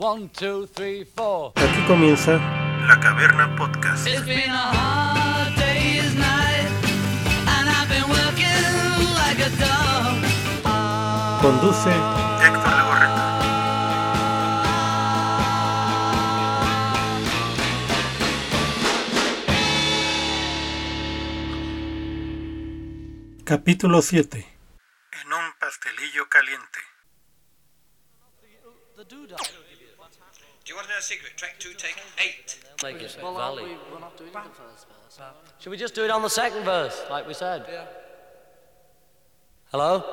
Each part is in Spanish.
One, two, three, four. Aquí comienza La Caverna Podcast. It's been a hard day's night, and I've been working like a dog. Conduce Héctor Legorreta. Capítulo 7 you want to know a secret? Track two, take eight. Make it valley. Should we just do it on the second verse, like we said? Hello?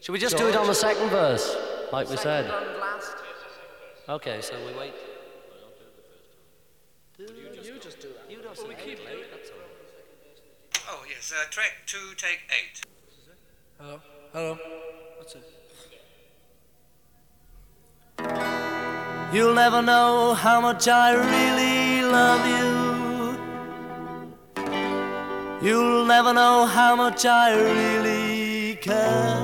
Should we just do it on the second verse, like we said? Okay, so we wait. You just do that. You don't we keep it. Oh, yes, uh, track two, take eight. Hello? Hello? What's it? You'll never know how much I really love you. You'll never know how much I really care.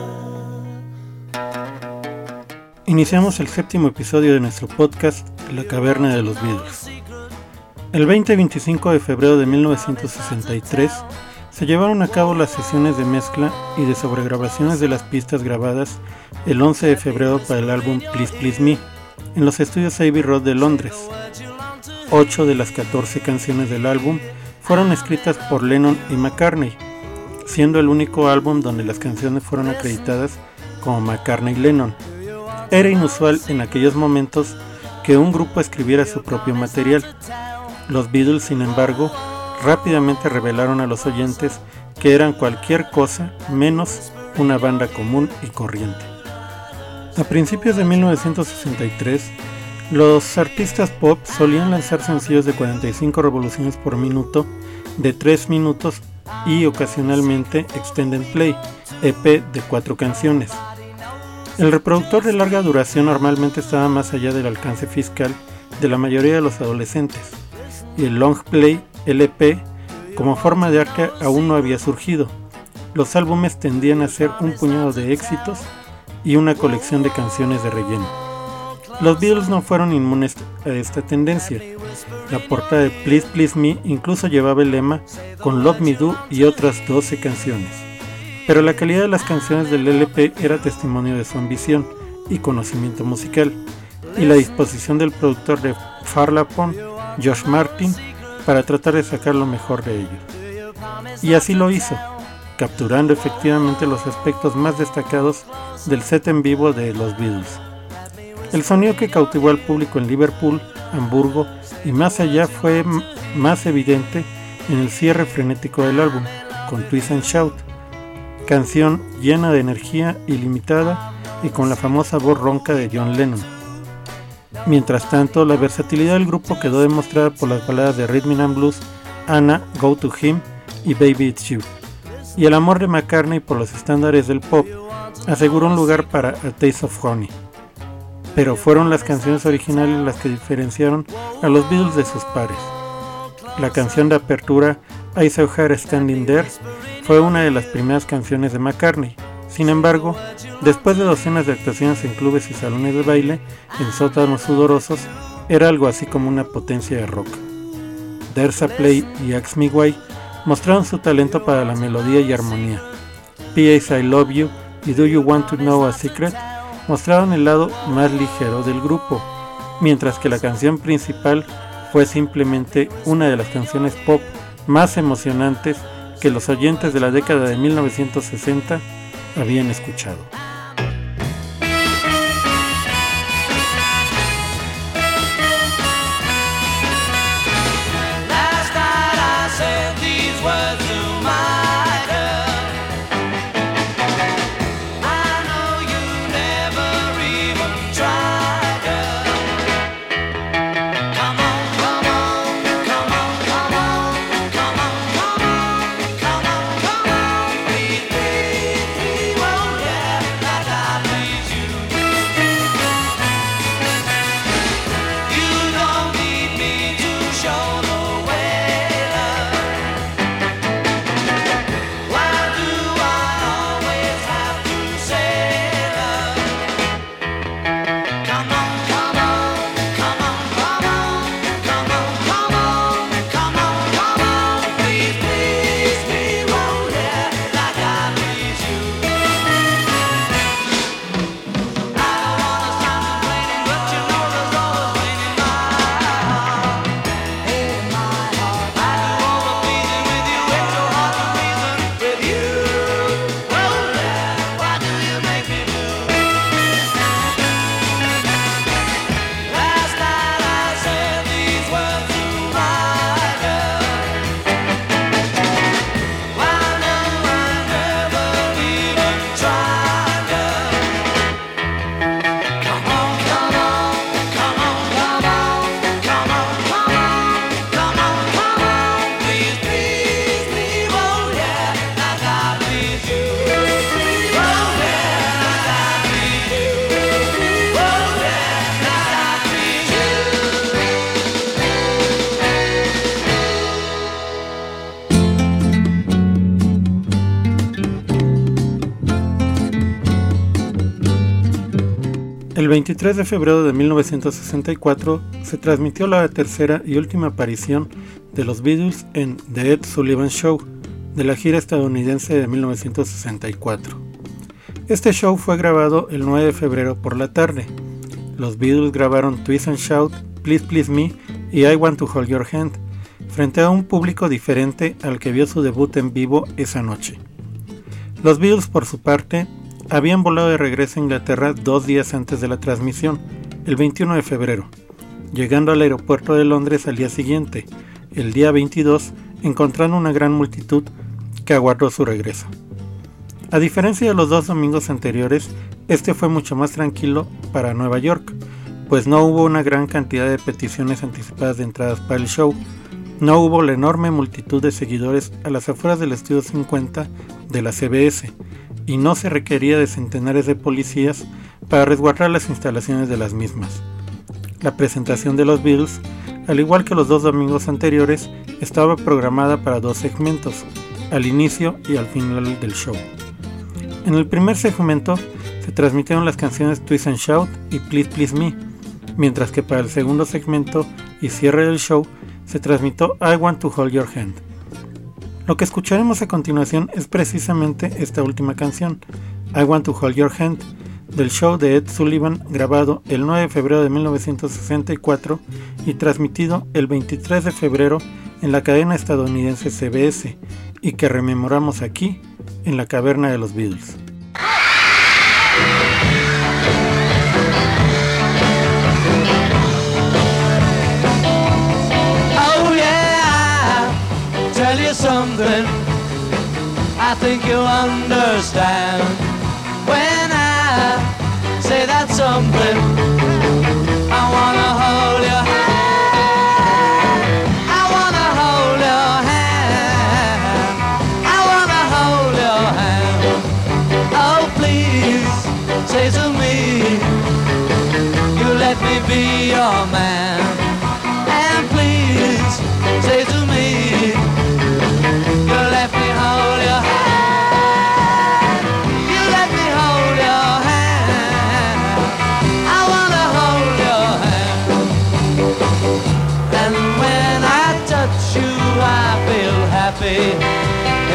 Iniciamos el séptimo episodio de nuestro podcast La Caverna de los Beatles. El 20 y 25 de febrero de 1963 se llevaron a cabo las sesiones de mezcla y de sobregrabaciones de las pistas grabadas el 11 de febrero para el álbum Please Please Me en los estudios Abbey Road de Londres. Ocho de las 14 canciones del álbum fueron escritas por Lennon y McCartney, siendo el único álbum donde las canciones fueron acreditadas como McCartney-Lennon. Era inusual en aquellos momentos que un grupo escribiera su propio material. Los Beatles, sin embargo, rápidamente revelaron a los oyentes que eran cualquier cosa menos una banda común y corriente. A principios de 1963, los artistas pop solían lanzar sencillos de 45 revoluciones por minuto, de 3 minutos y ocasionalmente Extended Play, EP de 4 canciones. El reproductor de larga duración normalmente estaba más allá del alcance fiscal de la mayoría de los adolescentes, y el long play, LP, como forma de arte aún no había surgido. Los álbumes tendían a ser un puñado de éxitos y una colección de canciones de relleno. Los Beatles no fueron inmunes a esta tendencia. La portada de Please Please Me incluso llevaba el lema con Love Me Do y otras 12 canciones. Pero la calidad de las canciones del LP era testimonio de su ambición y conocimiento musical, y la disposición del productor de Farlapon, Josh Martin, para tratar de sacar lo mejor de ellos. Y así lo hizo, capturando efectivamente los aspectos más destacados del set en vivo de los Beatles. El sonido que cautivó al público en Liverpool, Hamburgo y más allá fue más evidente en el cierre frenético del álbum, con Twist and Shout, canción llena de energía ilimitada y con la famosa voz ronca de John Lennon. Mientras tanto, la versatilidad del grupo quedó demostrada por las baladas de Rhythm and Blues, Anna, Go to Him y Baby It's You y el amor de McCartney por los estándares del pop aseguró un lugar para A Taste of Honey. Pero fueron las canciones originales las que diferenciaron a los Beatles de sus pares. La canción de apertura I Saw Her Standing There fue una de las primeras canciones de McCartney. Sin embargo, después de docenas de actuaciones en clubes y salones de baile, en sótanos sudorosos, era algo así como una potencia de rock. There's a Play y Ask Me Why mostraron su talento para la melodía y armonía. P.A.'s I Love You y Do You Want to Know a Secret mostraron el lado más ligero del grupo, mientras que la canción principal fue simplemente una de las canciones pop más emocionantes que los oyentes de la década de 1960 habían escuchado. 23 de febrero de 1964 se transmitió la tercera y última aparición de los Beatles en The Ed Sullivan Show, de la gira estadounidense de 1964. Este show fue grabado el 9 de febrero por la tarde. Los Beatles grabaron Twist and Shout, Please Please Me y I Want to Hold Your Hand, frente a un público diferente al que vio su debut en vivo esa noche. Los Beatles, por su parte, habían volado de regreso a Inglaterra dos días antes de la transmisión, el 21 de febrero, llegando al aeropuerto de Londres al día siguiente, el día 22, encontrando una gran multitud que aguardó su regreso. A diferencia de los dos domingos anteriores, este fue mucho más tranquilo para Nueva York, pues no hubo una gran cantidad de peticiones anticipadas de entradas para el show, no hubo la enorme multitud de seguidores a las afueras del estudio 50 de la CBS, y no se requería de centenares de policías para resguardar las instalaciones de las mismas. La presentación de los Bills, al igual que los dos domingos anteriores, estaba programada para dos segmentos, al inicio y al final del show. En el primer segmento se transmitieron las canciones Twist and Shout y Please Please Me, mientras que para el segundo segmento y cierre del show se transmitió I Want to Hold Your Hand. Lo que escucharemos a continuación es precisamente esta última canción, I Want to Hold Your Hand, del show de Ed Sullivan grabado el 9 de febrero de 1964 y transmitido el 23 de febrero en la cadena estadounidense CBS y que rememoramos aquí en la caverna de los Beatles. Something. I think you'll understand when I say that something. I wanna hold your hand. I wanna hold your hand. I wanna hold your hand. Oh please, say to me, you let me be your man.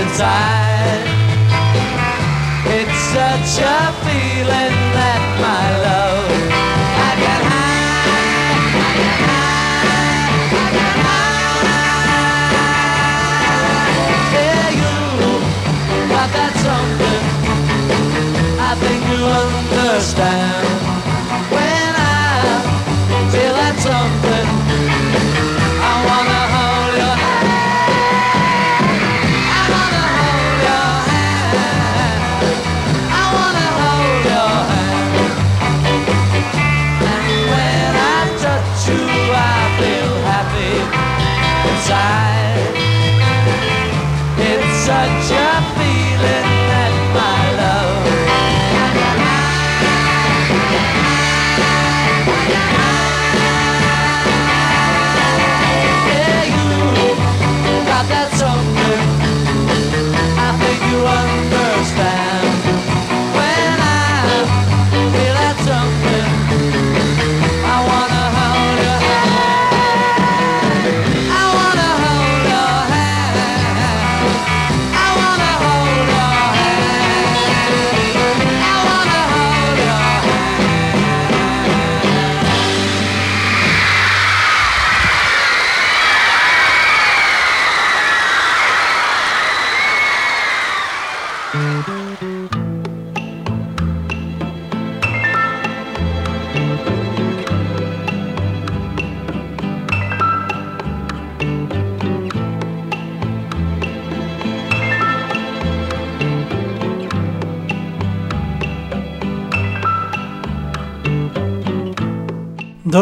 Inside. It's such a feeling that my love I. I. I. Yeah, you something. I think you understand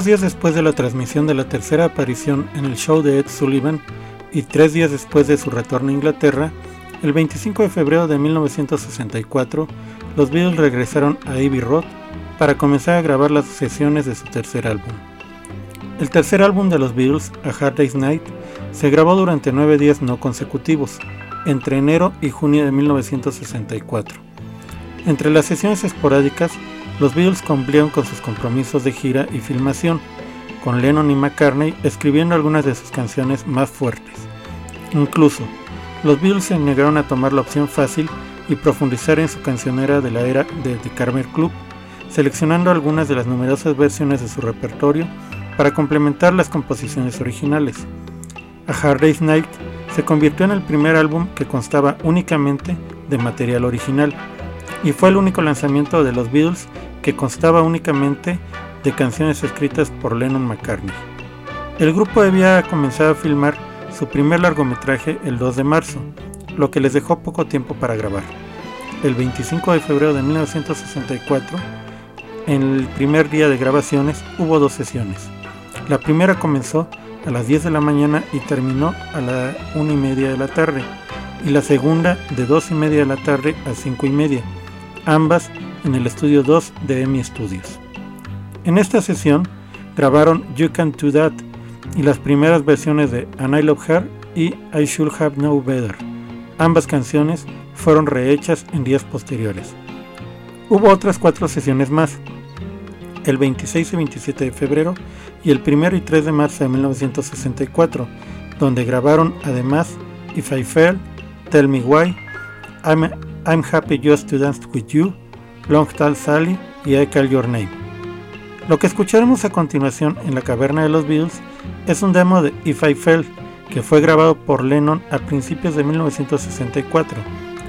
Dos días después de la transmisión de la tercera aparición en el show de Ed Sullivan y tres días después de su retorno a Inglaterra, el 25 de febrero de 1964, los Beatles regresaron a Abbey Road para comenzar a grabar las sesiones de su tercer álbum. El tercer álbum de los Beatles, A Hard Day's Night, se grabó durante nueve días no consecutivos, entre enero y junio de 1964. Entre las sesiones esporádicas, los Beatles cumplieron con sus compromisos de gira y filmación, con Lennon y McCartney escribiendo algunas de sus canciones más fuertes. Incluso, los Beatles se negaron a tomar la opción fácil y profundizar en su cancionera de la era de The Carver Club, seleccionando algunas de las numerosas versiones de su repertorio para complementar las composiciones originales. A Hard Day's Night se convirtió en el primer álbum que constaba únicamente de material original y fue el único lanzamiento de los Beatles que constaba únicamente de canciones escritas por Lennon McCartney. El grupo había comenzado a filmar su primer largometraje el 2 de marzo, lo que les dejó poco tiempo para grabar. El 25 de febrero de 1964, en el primer día de grabaciones, hubo dos sesiones. La primera comenzó a las 10 de la mañana y terminó a la 1 y media de la tarde, y la segunda de 2 y media de la tarde a 5 y media, ambas en el estudio 2 de EMI Studios. En esta sesión grabaron You Can Do That y las primeras versiones de And I Love Her y I Should Have Known Better. Ambas canciones fueron rehechas en días posteriores. Hubo otras cuatro sesiones más, el 26 y 27 de febrero y el 1 y 3 de marzo de 1964, donde grabaron además If I Fell, Tell Me Why, I'm, I'm Happy Just to Dance With You, Long Tall Sally y I Call Your Name. Lo que escucharemos a continuación en la caverna de los Beatles es un demo de If I Fell, que fue grabado por Lennon a principios de 1964,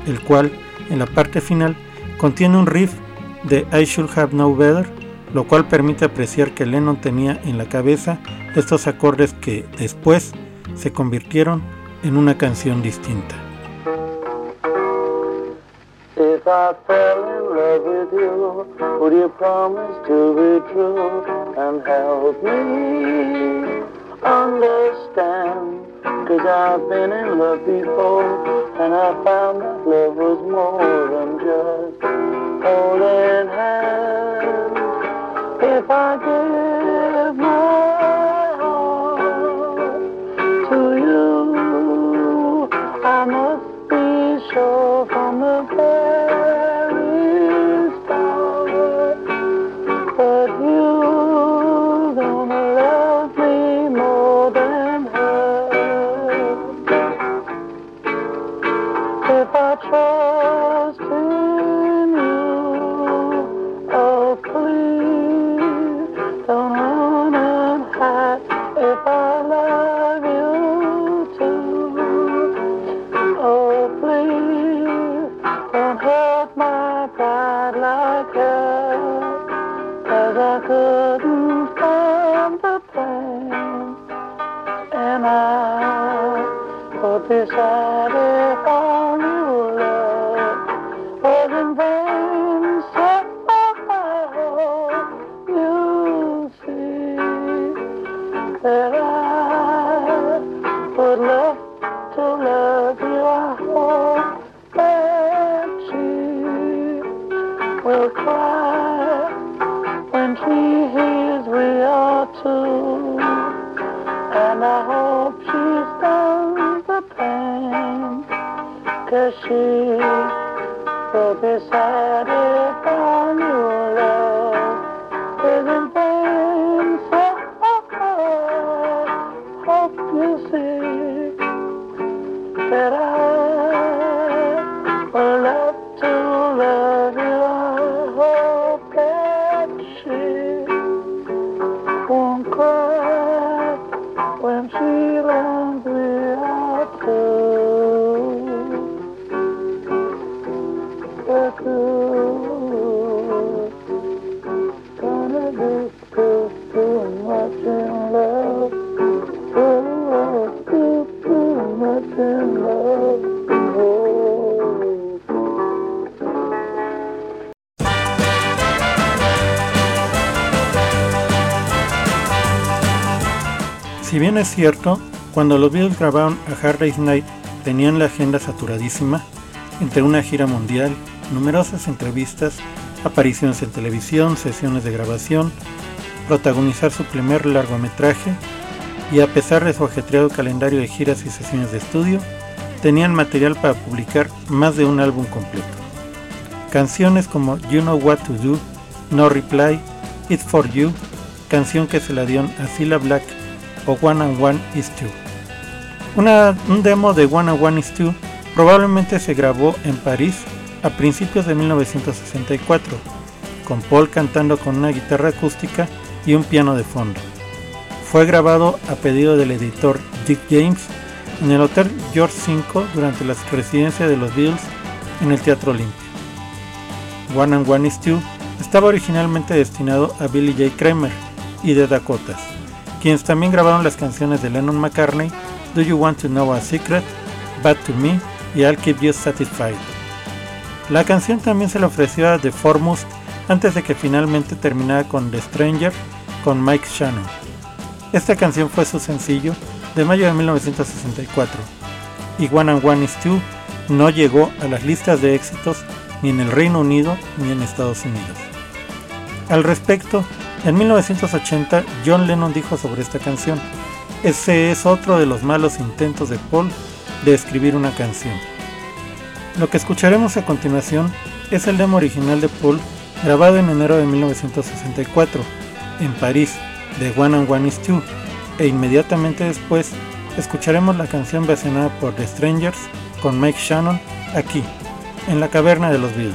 el cual, en la parte final, contiene un riff de I Should Have Known Better, lo cual permite apreciar que Lennon tenía en la cabeza estos acordes que después se convirtieron en una canción distinta. If I fell in love with you, would you promise to be true and help me understand? Cause I've been in love before and I found that love was more than just holding hands. If I give see bien es cierto, cuando los Beatles grabaron a Hard Day's Night tenían la agenda saturadísima, entre una gira mundial, numerosas entrevistas, apariciones en televisión, sesiones de grabación, protagonizar su primer largometraje y a pesar de su ajetreado calendario de giras y sesiones de estudio, tenían material para publicar más de un álbum completo. Canciones como You Know What to Do, No Reply, It For You, canción que se la dio a Cilla Black o One and One Is Two. Un demo de One and One Is Two probablemente se grabó en París a principios de 1964, con Paul cantando con una guitarra acústica y un piano de fondo. Fue grabado a pedido del editor Dick James en el Hotel George V durante la residencia de los Beatles en el Teatro Olimpia. One and One Is Two estaba originalmente destinado a Billy J. Kramer y The Dakotas, quienes también grabaron las canciones de Lennon McCartney, Do You Want to Know a Secret, Bad to Me y I'll Keep You Satisfied. La canción también se le ofreció a The Foremost antes de que finalmente terminara con The Stranger con Mike Shannon. Esta canción fue su sencillo de mayo de 1964 y One and One Is Two no llegó a las listas de éxitos ni en el Reino Unido ni en Estados Unidos. Al respecto, en 1980 John Lennon dijo sobre esta canción, ese es otro de los malos intentos de Paul de escribir una canción. Lo que escucharemos a continuación es el demo original de Paul grabado en enero de 1964 en París de One and One Is Two e inmediatamente después escucharemos la canción versionada por The Strangers con Mike Shannon aquí, en la caverna de los Beatles.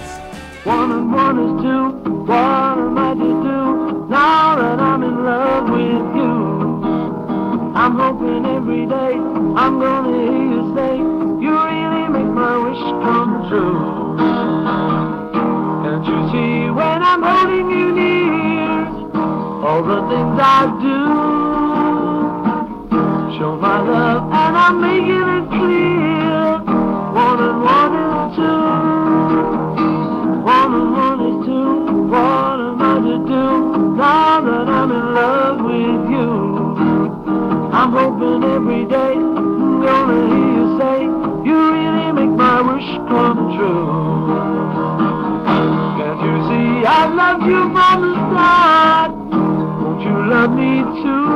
Every day I'm gonna hear you say you really make my wish come true. Can't you see when I'm holding you near all the things I do? Show my love and I'm making it clear. Loved you from the? Won't you love me too?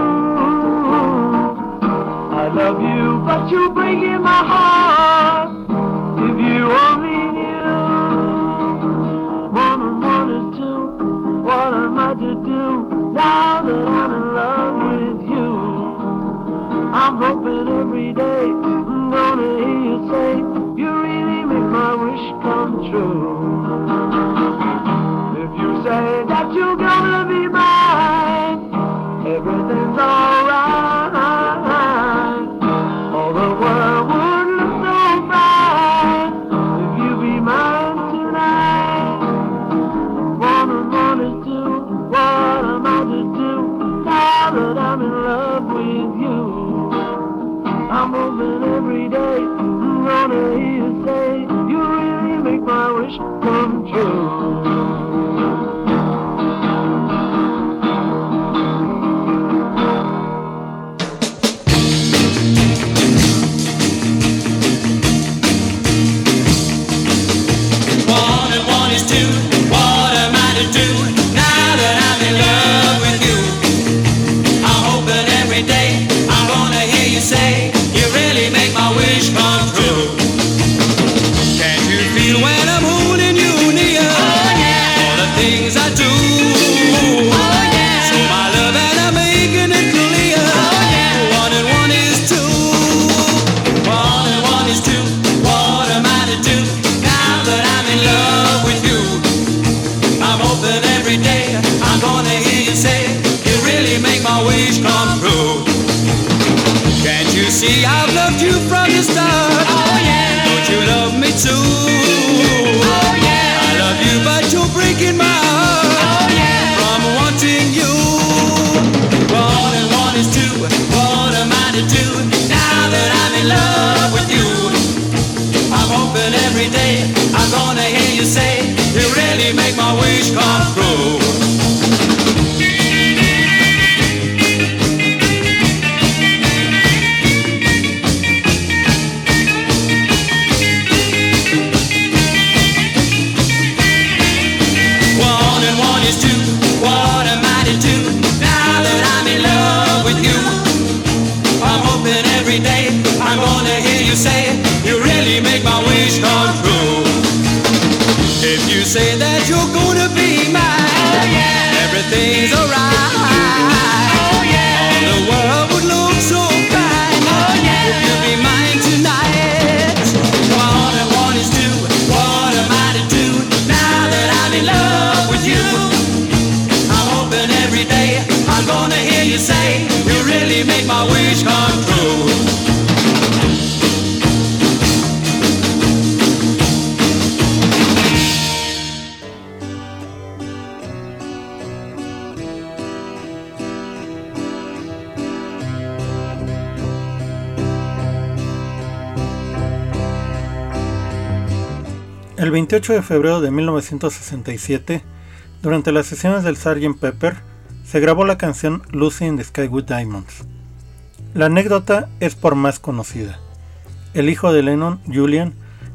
I love you, but you're breaking my heart. come through. de febrero de 1967, durante las sesiones del Sgt. Pepper, se grabó la canción Lucy in the Sky with Diamonds. La anécdota es por más conocida. El hijo de Lennon, Julian,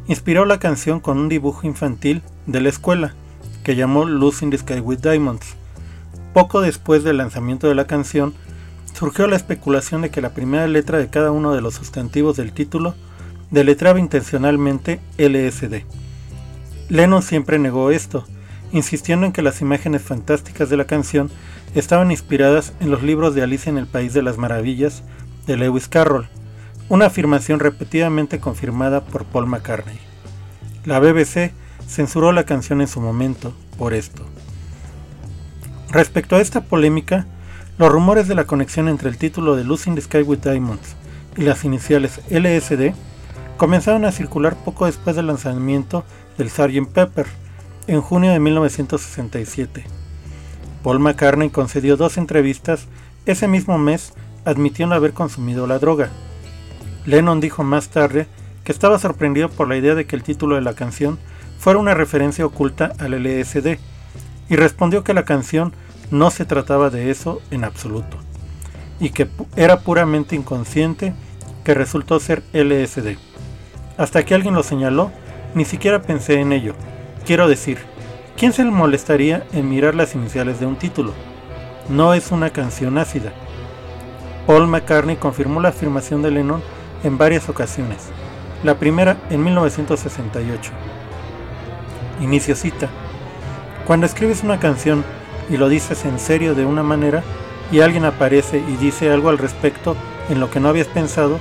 inspiró la canción con un dibujo infantil de la escuela, que llamó Lucy in the Sky with Diamonds. Poco después del lanzamiento de la canción, surgió la especulación de que la primera letra de cada uno de los sustantivos del título deletraba intencionalmente LSD. Lennon siempre negó esto, insistiendo en que las imágenes fantásticas de la canción estaban inspiradas en los libros de Alicia en el País de las Maravillas de Lewis Carroll, una afirmación repetidamente confirmada por Paul McCartney. La BBC censuró la canción en su momento por esto. Respecto a esta polémica, los rumores de la conexión entre el título de in the Sky with Diamonds y las iniciales LSD comenzaron a circular poco después del lanzamiento del Sgt. Pepper, en junio de 1967. Paul McCartney concedió dos entrevistas ese mismo mes admitiendo haber consumido la droga. Lennon dijo más tarde que estaba sorprendido por la idea de que el título de la canción fuera una referencia oculta al LSD, y respondió que la canción no se trataba de eso en absoluto, y que era puramente inconsciente que resultó ser LSD. Hasta que alguien lo señaló, ni siquiera pensé en ello. Quiero decir, ¿quién se le molestaría en mirar las iniciales de un título? No es una canción ácida. Paul McCartney confirmó la afirmación de Lennon en varias ocasiones. La primera en 1968. Inicio cita. Cuando escribes una canción y lo dices en serio de una manera y alguien aparece y dice algo al respecto en lo que no habías pensado,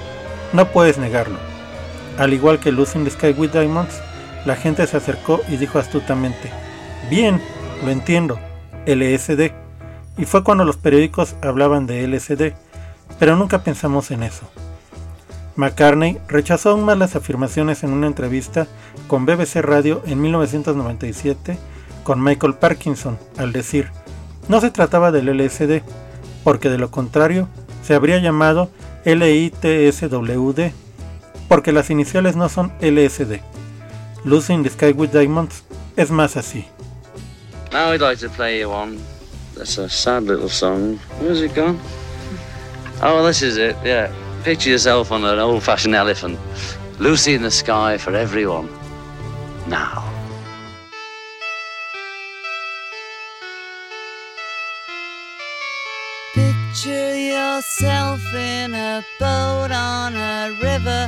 no puedes negarlo. Al igual que Lucy in the Sky with Diamonds, la gente se acercó y dijo astutamente, bien, lo entiendo, LSD. Y fue cuando los periódicos hablaban de LSD, pero nunca pensamos en eso. McCartney rechazó aún más las afirmaciones en una entrevista con BBC Radio en 1997 con Michael Parkinson, al decir, no se trataba del LSD, porque de lo contrario se habría llamado LITSWD, porque las iniciales no son LSD. Lucy in the Sky with Diamonds es más así. Now we'd like to play you one. That's a sad little song. Where's it gone? Oh, this is it, yeah. Picture yourself on an old fashioned elephant. Lucy in the sky for everyone. Now. Picture yourself in a boat on a river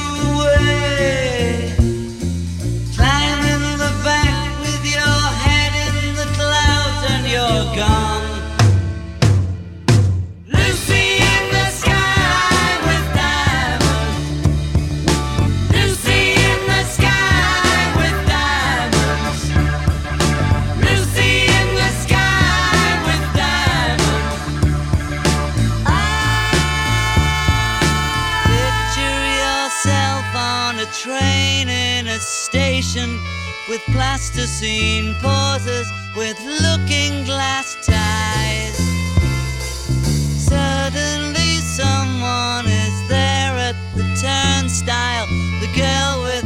away. With plasticine pauses with looking glass ties. Suddenly, someone is there at the turnstile. The girl with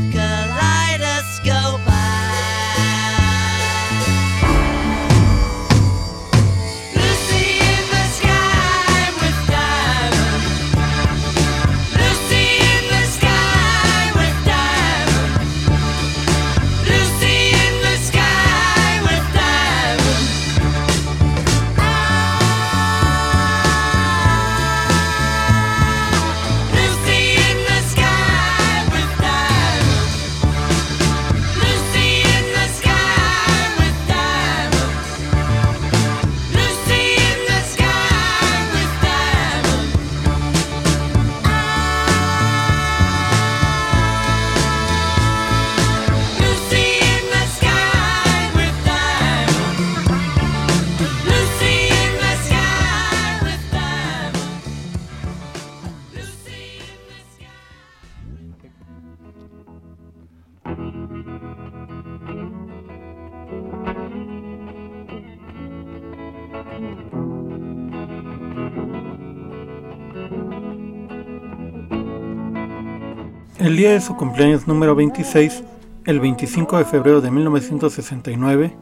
El día de su cumpleaños número 26, el 25 de febrero de 1969,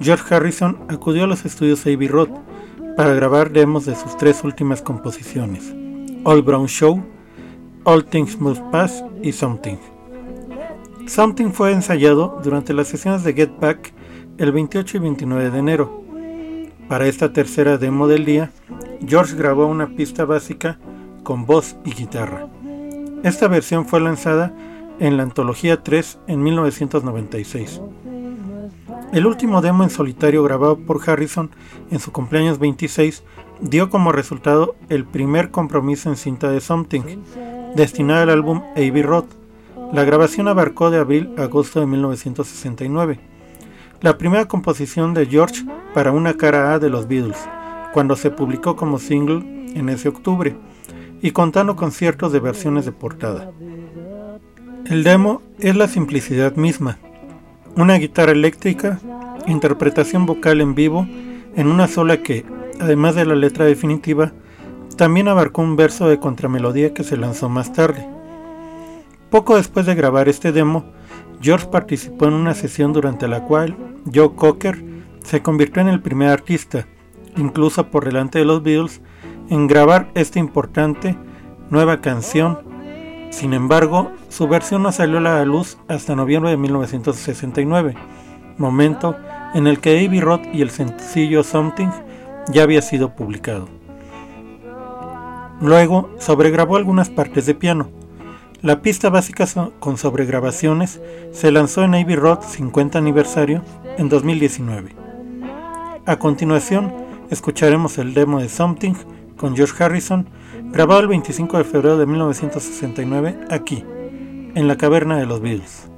George Harrison acudió a los estudios Abbey Road para grabar demos de sus tres últimas composiciones, All Brown Show, All Things Must Pass y Something. Something fue ensayado durante las sesiones de Get Back el 28 y 29 de enero. Para esta tercera demo del día, George grabó una pista básica con voz y guitarra. Esta versión fue lanzada en la Antología 3 en 1996. El último demo en solitario grabado por Harrison en su cumpleaños 26 dio como resultado el primer compromiso en cinta de Something, destinado al álbum Abbey Road. La grabación abarcó de abril a agosto de 1969. La primera composición de George para una cara A de los Beatles, cuando se publicó como single en ese octubre y contando con ciertos de versiones de portada. El demo es la simplicidad misma, una guitarra eléctrica, interpretación vocal en vivo en una sola que, además de la letra definitiva, también abarcó un verso de contramelodía que se lanzó más tarde. Poco después de grabar este demo, George participó en una sesión durante la cual Joe Cocker se convirtió en el primer artista, incluso por delante de los Beatles, en grabar esta importante nueva canción. Sin embargo, su versión no salió a la luz hasta noviembre de 1969, momento en el que Abbey Road y el sencillo Something ya había sido publicado. Luego, sobregrabó algunas partes de piano. La pista básica con sobregrabaciones se lanzó en Abbey Road 50 aniversario en 2019. A continuación, escucharemos el demo de Something con George Harrison, grabado el 25 de febrero de 1969 aquí, en la caverna de los Beatles.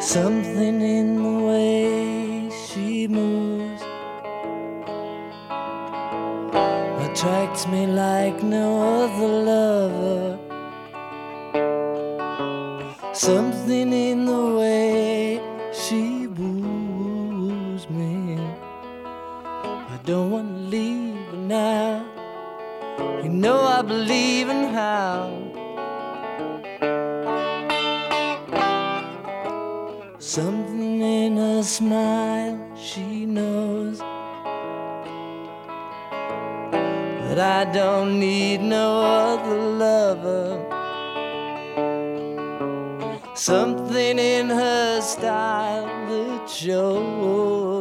Something in the way she moves attracts me like no other lover. Something in the way she woos me. I don't want to leave her now. You know I believe in how. Something in her smile, she knows that I don't need no other lover. Something in her style that shows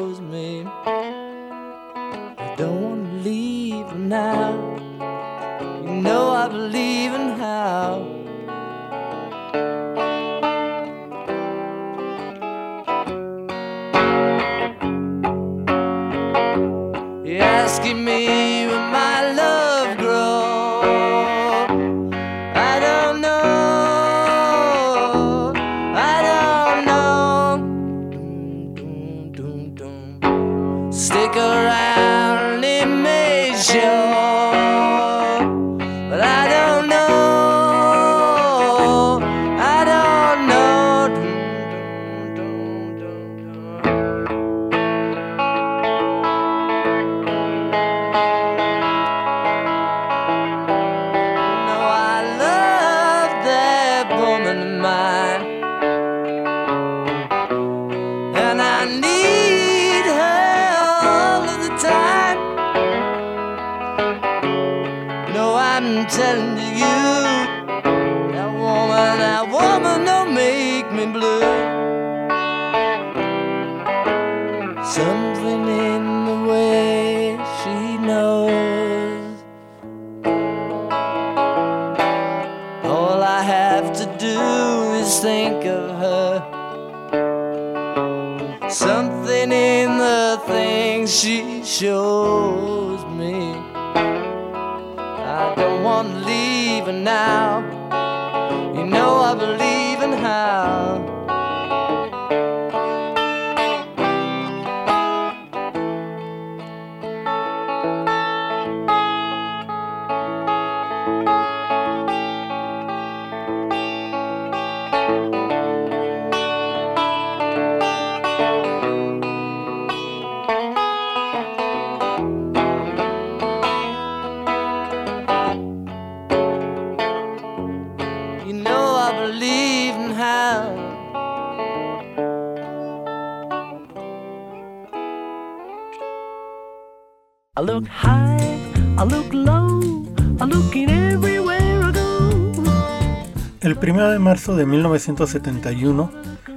El 1 de marzo de 1971,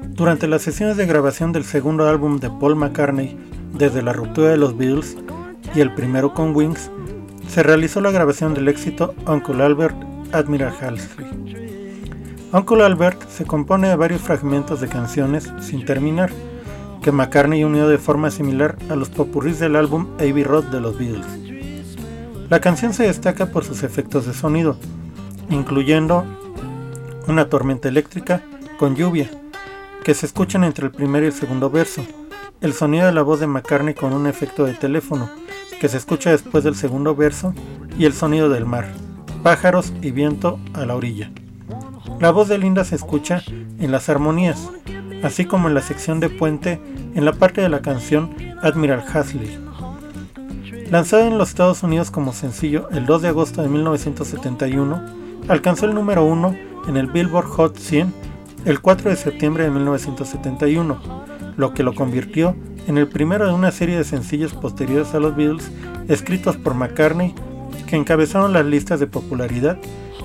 durante las sesiones de grabación del segundo álbum de Paul McCartney desde la ruptura de los Beatles y el primero con Wings, se realizó la grabación del éxito Uncle Albert Admiral Halsey. Uncle Albert se compone de varios fragmentos de canciones sin terminar, que McCartney unió de forma similar a los popurrís del álbum Abbey Road de los Beatles. La canción se destaca por sus efectos de sonido, incluyendo una tormenta eléctrica con lluvia, que se escuchan entre el primer y el segundo verso, el sonido de la voz de McCartney con un efecto de teléfono, que se escucha después del segundo verso, y el sonido del mar, pájaros y viento a la orilla. La voz de Linda se escucha en las armonías, así como en la sección de puente en la parte de la canción Admiral Hasley. Lanzada en los Estados Unidos como sencillo el 2 de agosto de 1971, alcanzó el número 1 en el Billboard Hot 100 el 4 de septiembre de 1971, lo que lo convirtió en el primero de una serie de sencillos posteriores a los Beatles escritos por McCartney que encabezaron las listas de popularidad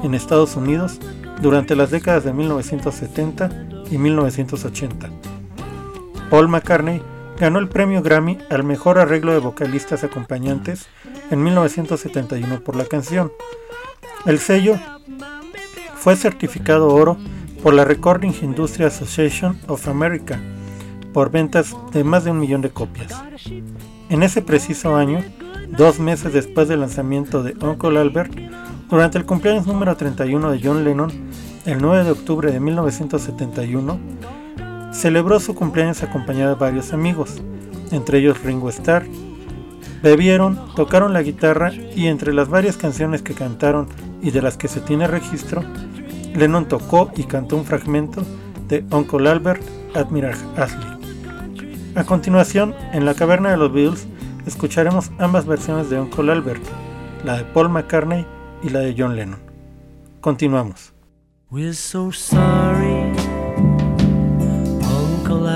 en Estados Unidos durante las décadas de 1970 y 1980. Paul McCartney ganó el premio Grammy al mejor arreglo de vocalistas acompañantes en 1971 por la canción. El sello fue certificado oro por la Recording Industry Association of America por ventas de más de un millón de copias. En ese preciso año, dos meses después del lanzamiento de Uncle Albert, durante el cumpleaños número 31 de John Lennon, el 9 de octubre de 1971, celebró su cumpleaños acompañado de varios amigos, entre ellos Ringo Starr. Bebieron, tocaron la guitarra y entre las varias canciones que cantaron y de las que se tiene registro, Lennon tocó y cantó un fragmento de Uncle Albert Admiral Ashley. A continuación, en la caverna de los Beatles, escucharemos ambas versiones de Uncle Albert, la de Paul McCartney y la de John Lennon. Continuamos. We're so sorry, Uncle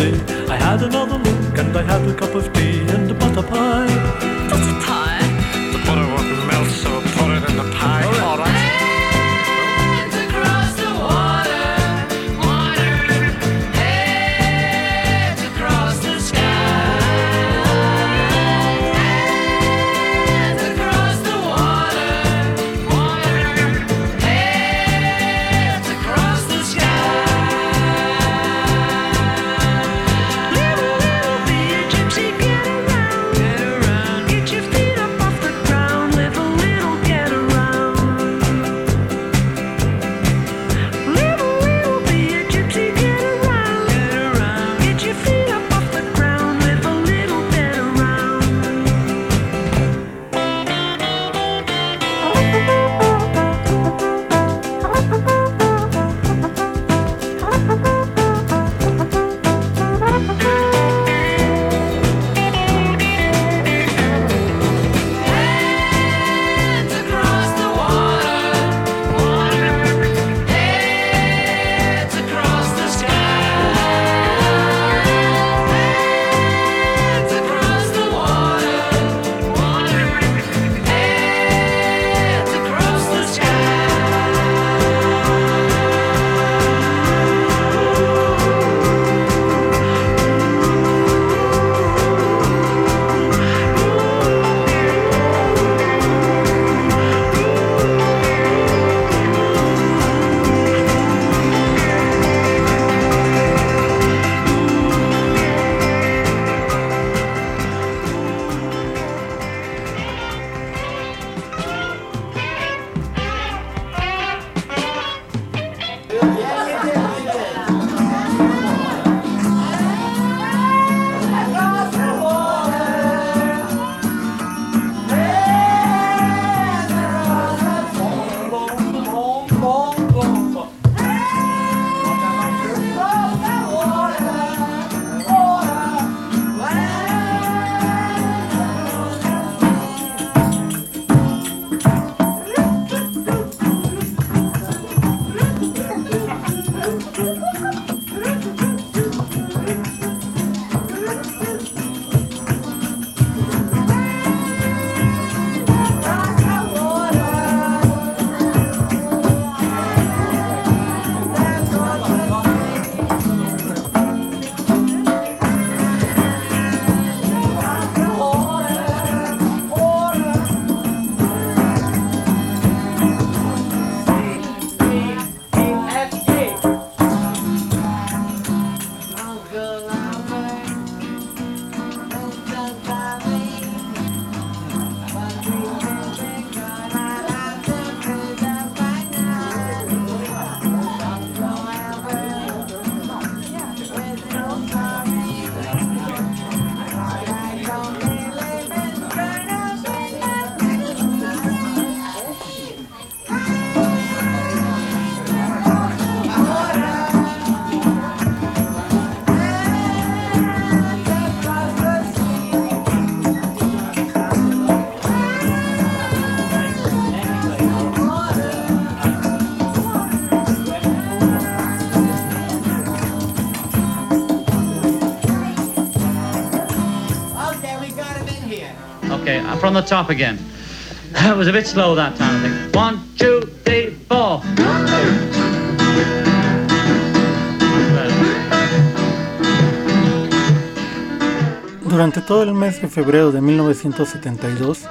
sea. I had another look and I had a cup of tea and a butter pie. The top again. It was a bit slow that time, I think. One, two, three, four. Durante todo el mes de febrero de 1972,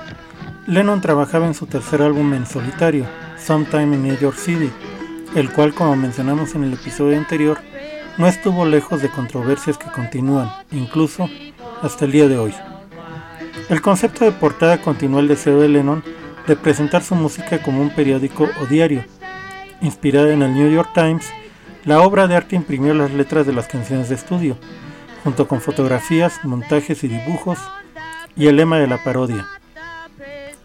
Lennon trabajaba en su tercer álbum en solitario, Sometime in New York City, el cual, como mencionamos en el episodio anterior, no estuvo lejos de controversias que continúan, incluso hasta el día de hoy. El concepto de portada continuó el deseo de Lennon de presentar su música como un periódico o diario. Inspirada en el New York Times, la obra de arte imprimió las letras de las canciones de estudio, junto con fotografías, montajes y dibujos, y el lema de la parodia.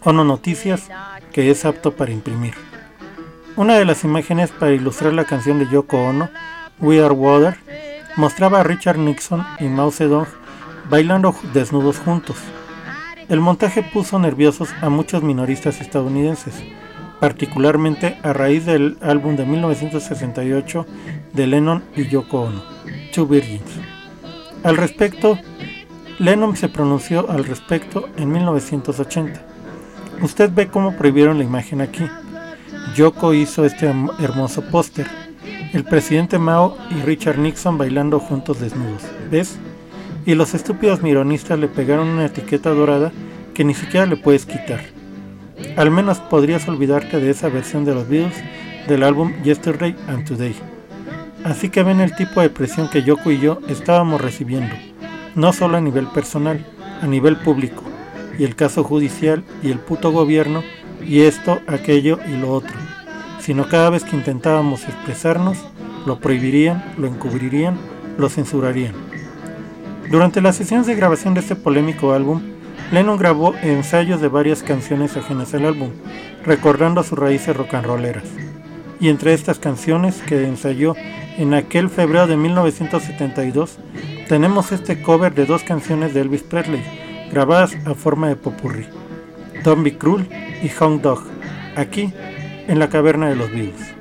Ono Noticias, que es apto para imprimir. Una de las imágenes para ilustrar la canción de Yoko Ono, We Are Water, mostraba a Richard Nixon y Mao Zedong bailando desnudos juntos. El montaje puso nerviosos a muchos minoristas estadounidenses, particularmente a raíz del álbum de 1968 de Lennon y Yoko Ono, Two Virgins. Al respecto, Lennon se pronunció al respecto en 1980. Usted ve cómo prohibieron la imagen aquí. Yoko hizo este herm- hermoso póster. El presidente Mao y Richard Nixon bailando juntos desnudos. ¿Ves? Y los estúpidos mironistas le pegaron una etiqueta dorada que ni siquiera le puedes quitar. Al menos podrías olvidarte de esa versión de los Beatles del álbum Yesterday and Today. Así que ven el tipo de presión que Yoko y yo estábamos recibiendo, no solo a nivel personal, a nivel público, y el caso judicial y el puto gobierno, y esto, aquello y lo otro, sino cada vez que intentábamos expresarnos, lo prohibirían, lo encubrirían, lo censurarían. Durante las sesiones de grabación de este polémico álbum, Lennon grabó ensayos de varias canciones ajenas al álbum, recordando sus raíces rock and rolleras. Y entre estas canciones que ensayó en aquel febrero de 1972, tenemos este cover de dos canciones de Elvis Presley, grabadas a forma de popurrí, Don't Be Cruel y Hound Dog, aquí en la caverna de los vivos.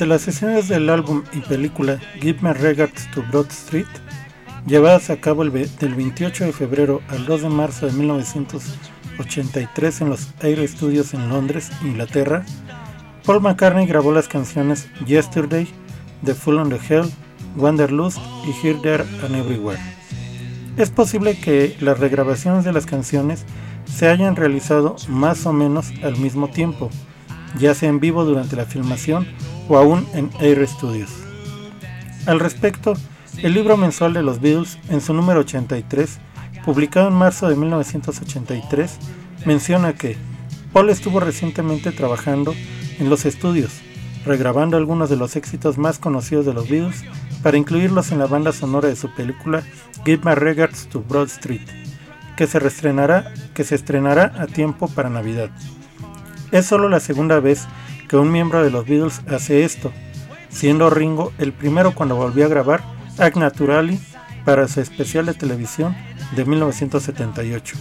Durante las sesiones del álbum y película Give Me Regards to Broad Street, llevadas a cabo del 28 de febrero al 2 de marzo de 1983 en los Air Studios en Londres, Inglaterra, Paul McCartney grabó las canciones Yesterday, The Full on the Hell, Wanderlust y Here, There and Everywhere. Es posible que las regrabaciones de las canciones se hayan realizado más o menos al mismo tiempo, ya sea en vivo durante la filmación o aún en Air Studios. Al respecto, el libro mensual de los Beatles, en su número 83, publicado en marzo de 1983, menciona que Paul estuvo recientemente trabajando en los estudios, regrabando algunos de los éxitos más conocidos de los Beatles para incluirlos en la banda sonora de su película Give My Regards to Broad Street, que se, que se estrenará a tiempo para Navidad. Es solo la segunda vez que un miembro de los Beatles hace esto, siendo Ringo el primero cuando volvió a grabar Act Naturally para su especial de televisión de 1978.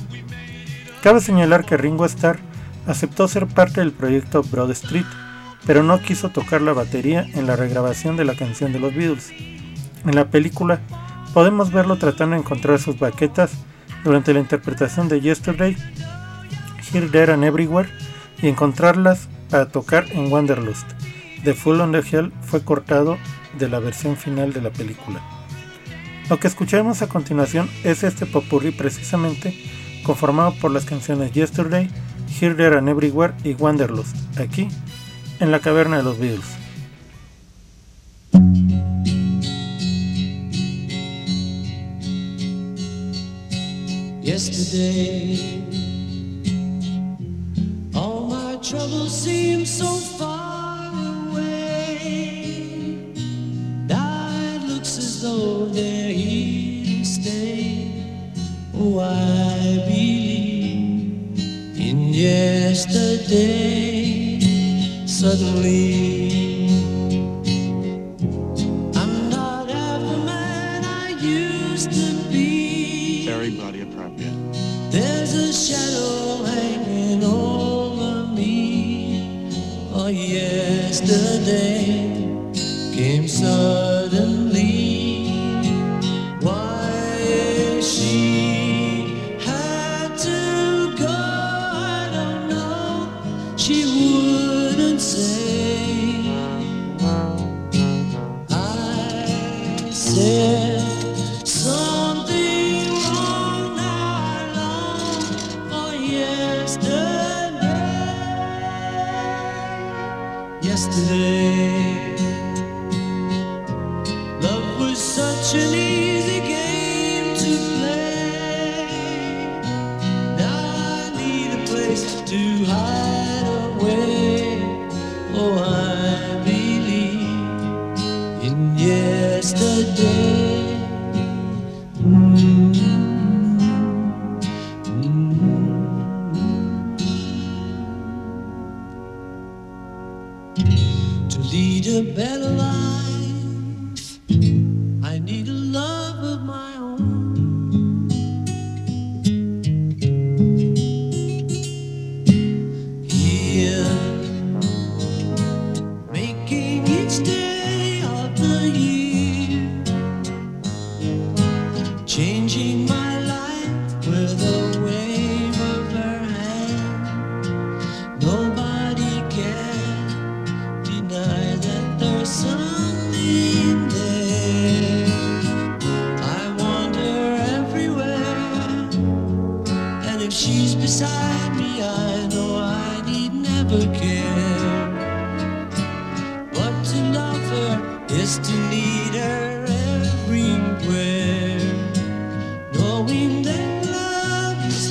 Cabe señalar que Ringo Starr aceptó ser parte del proyecto Broad Street, pero no quiso tocar la batería en la regrabación de la canción de los Beatles. En la película podemos verlo tratando de encontrar sus baquetas durante la interpretación de Yesterday, Here, There and Everywhere y encontrarlas para tocar en Wanderlust. The Full on the Hell fue cortado de la versión final de la película. Lo que escucharemos a continuación es este popurrí precisamente conformado por las canciones Yesterday, Here, There and Everywhere y Wanderlust, aquí en la caverna de los Beatles. All my troubles seem so far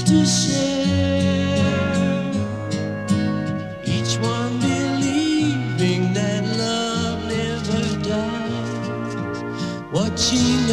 to share. Each one believing that love never dies, watching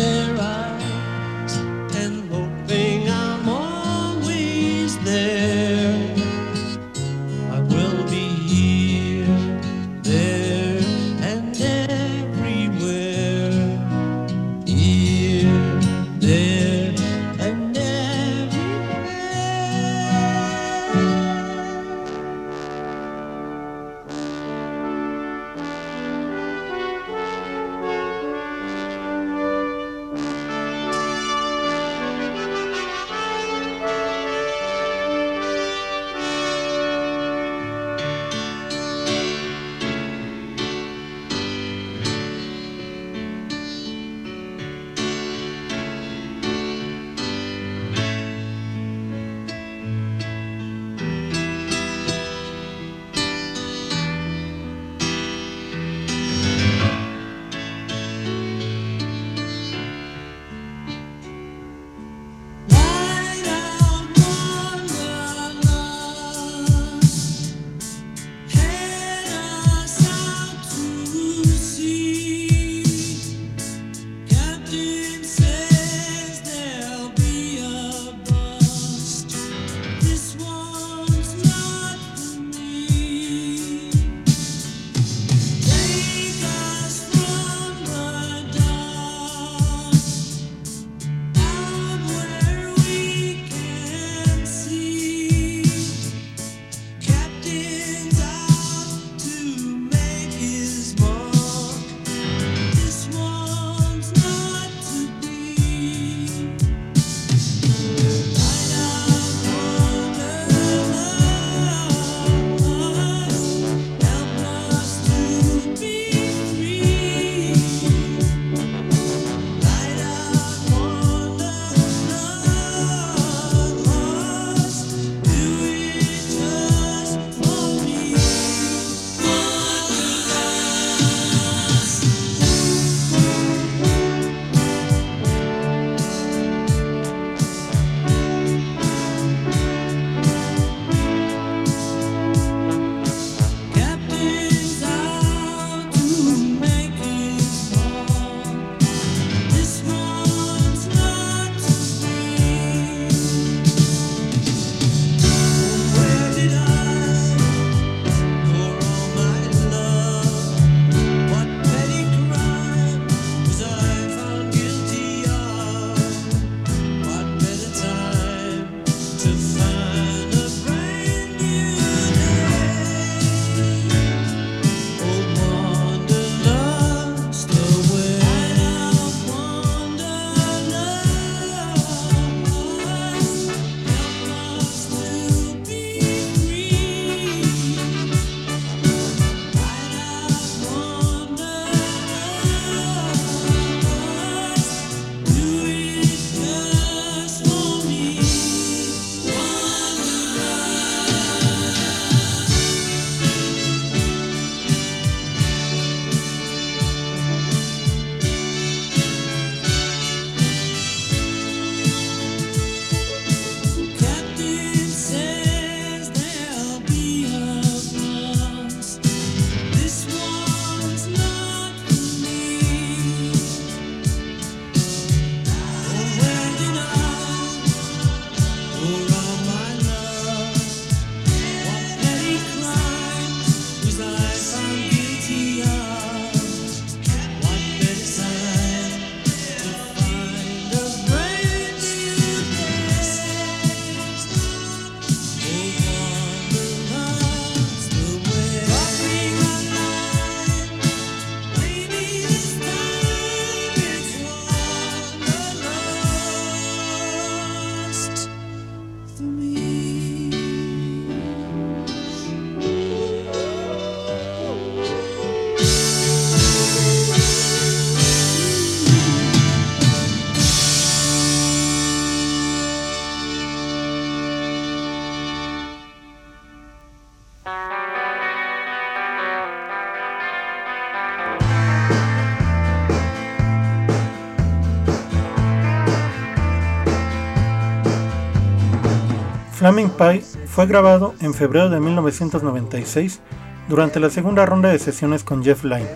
Flaming Pie fue grabado en febrero de 1996 durante la segunda ronda de sesiones con Jeff Lynne.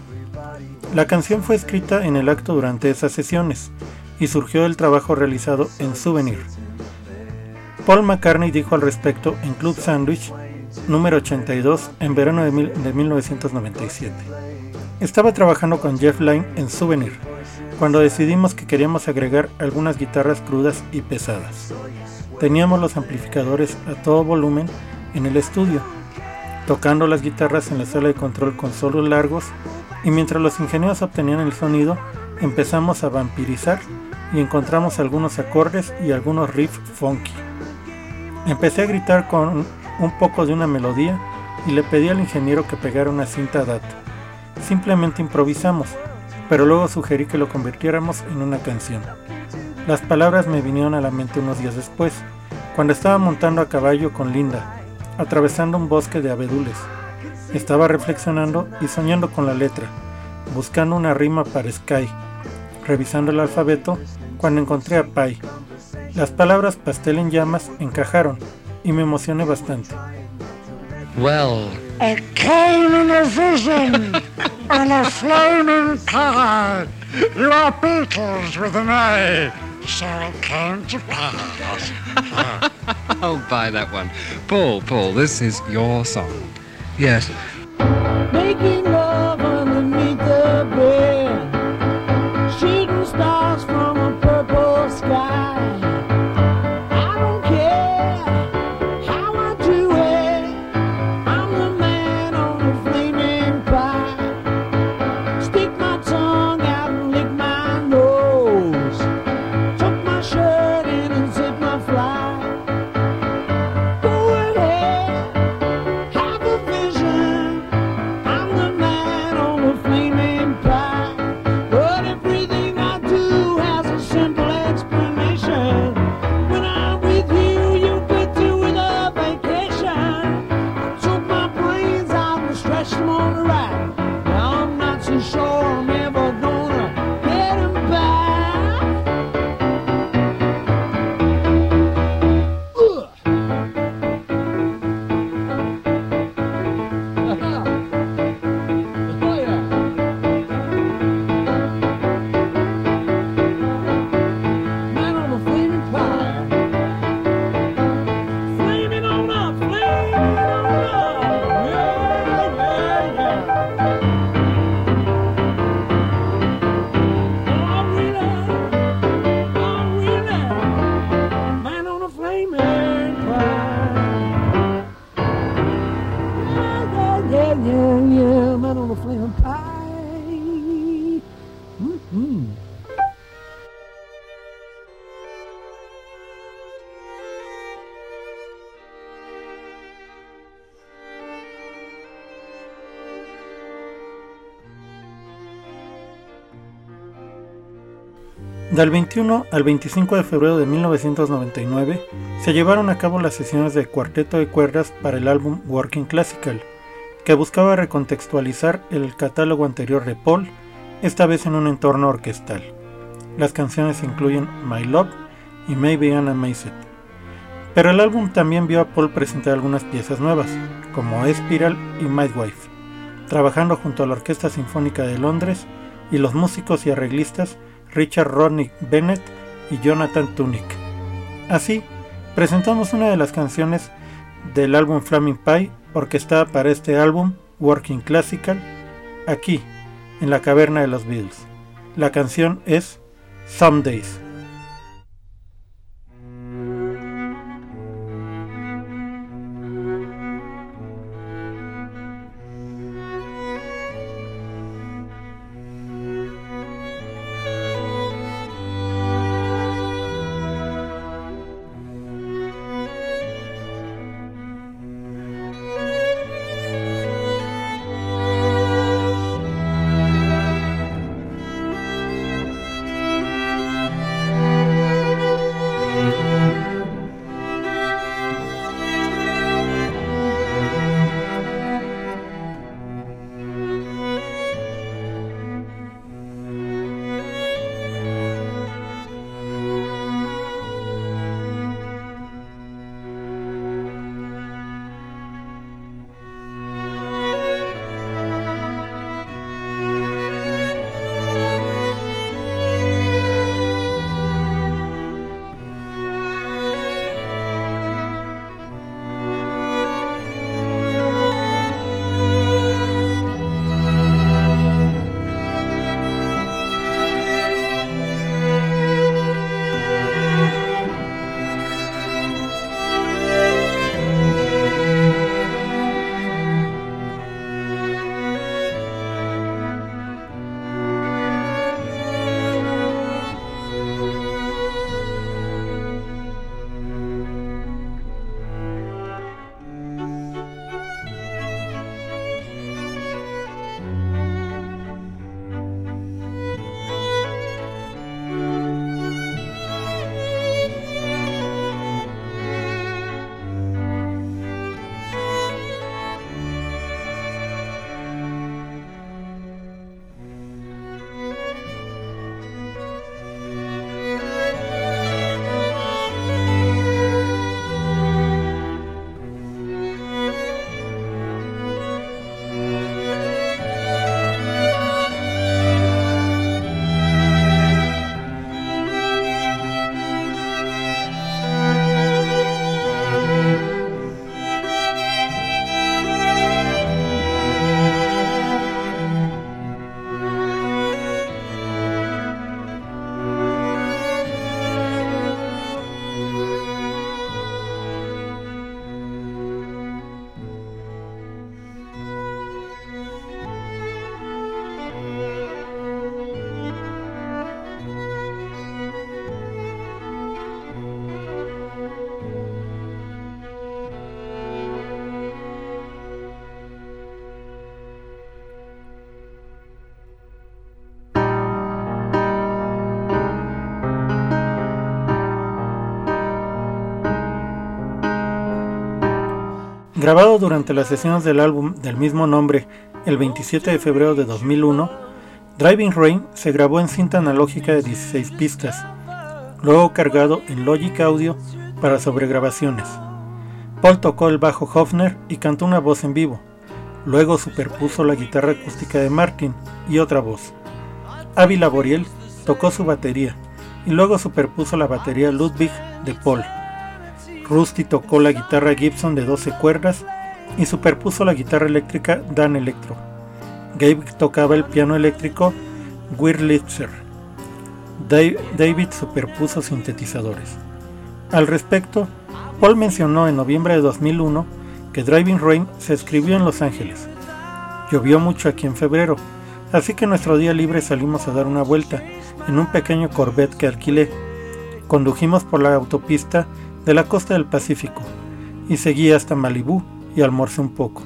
La canción fue escrita en el acto durante esas sesiones y surgió del trabajo realizado en Souvenir. Paul McCartney dijo al respecto en Club Sandwich número 82 en verano de, de 1997. Estaba trabajando con Jeff Lynne en Souvenir, cuando decidimos que queríamos agregar algunas guitarras crudas y pesadas. Teníamos los amplificadores a todo volumen en el estudio, tocando las guitarras en la sala de control con solos largos y mientras los ingenieros obtenían el sonido, empezamos a vampirizar y encontramos algunos acordes y algunos riffs funky. Empecé a gritar con un poco de una melodía y le pedí al ingeniero que pegara una cinta DAT. Simplemente improvisamos, pero luego sugerí que lo convirtiéramos en una canción. Las palabras me vinieron a la mente unos días después, cuando estaba montando a caballo con Linda, atravesando un bosque de abedules. Estaba reflexionando y soñando con la letra, buscando una rima para Sky, revisando el alfabeto cuando encontré a Pai. Las palabras pastel en llamas encajaron y me emocioné bastante. Well, It came in a vision on a flaming pie. You are Beatles with an A, so it came to pass. I'll buy that one. Paul, Paul, this is your song. Yes. Making love underneath the bed, Del 21 al 25 de febrero de 1999 se llevaron a cabo las sesiones de cuarteto de cuerdas para el álbum Working Classical, que buscaba recontextualizar el catálogo anterior de Paul, esta vez en un entorno orquestal. Las canciones incluyen My Love y Maybe I'm Amazed. Pero el álbum también vio a Paul presentar algunas piezas nuevas, como Espiral y Midwife, trabajando junto a la Orquesta Sinfónica de Londres y los músicos y arreglistas Richard Rodney Bennett y Jonathan Tunick. Así, presentamos una de las canciones del álbum Flaming Pie, orquestada para este álbum, Working Classical, aquí, en la caverna de los Beatles. La canción es Some Days. Grabado durante las sesiones del álbum del mismo nombre el 27 de febrero de 2001, Driving Rain se grabó en cinta analógica de 16 pistas, luego cargado en Logic Audio para sobregrabaciones. Paul tocó el bajo Hofner y cantó una voz en vivo. Luego superpuso la guitarra acústica de Martin y otra voz. Avi Laboriel tocó su batería y luego superpuso la batería Ludwig de Paul. Rusty tocó la guitarra Gibson de 12 cuerdas y superpuso la guitarra eléctrica Dan Electro. Gabe tocaba el piano eléctrico Wurlitzer. David superpuso sintetizadores. Al respecto, Paul mencionó en noviembre de 2001 que Driving Rain se escribió en Los Ángeles. Llovió mucho aquí en febrero, así que nuestro día libre salimos a dar una vuelta en un pequeño Corvette que alquilé. Condujimos por la autopista de la costa del Pacífico y seguí hasta Malibú y almorcé un poco.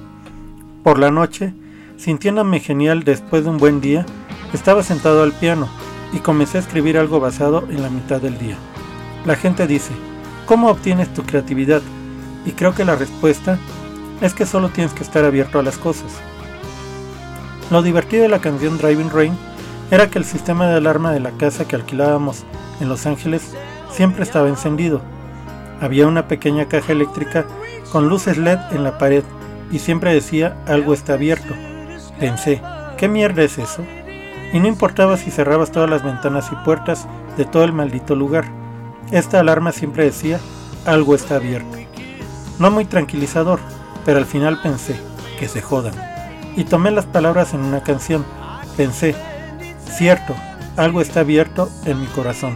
Por la noche, sintiéndome genial después de un buen día, estaba sentado al piano y comencé a escribir algo basado en la mitad del día. La gente dice, ¿cómo obtienes tu creatividad? Y creo que la respuesta es que solo tienes que estar abierto a las cosas. Lo divertido de la canción Driving Rain era que el sistema de alarma de la casa que alquilábamos en Los Ángeles siempre estaba encendido. Había una pequeña caja eléctrica con luces LED en la pared y siempre decía algo está abierto. Pensé, ¿qué mierda es eso? Y no importaba si cerrabas todas las ventanas y puertas de todo el maldito lugar. Esta alarma siempre decía algo está abierto. No muy tranquilizador, pero al final pensé, que se jodan. Y tomé las palabras en una canción. Pensé, cierto, algo está abierto en mi corazón.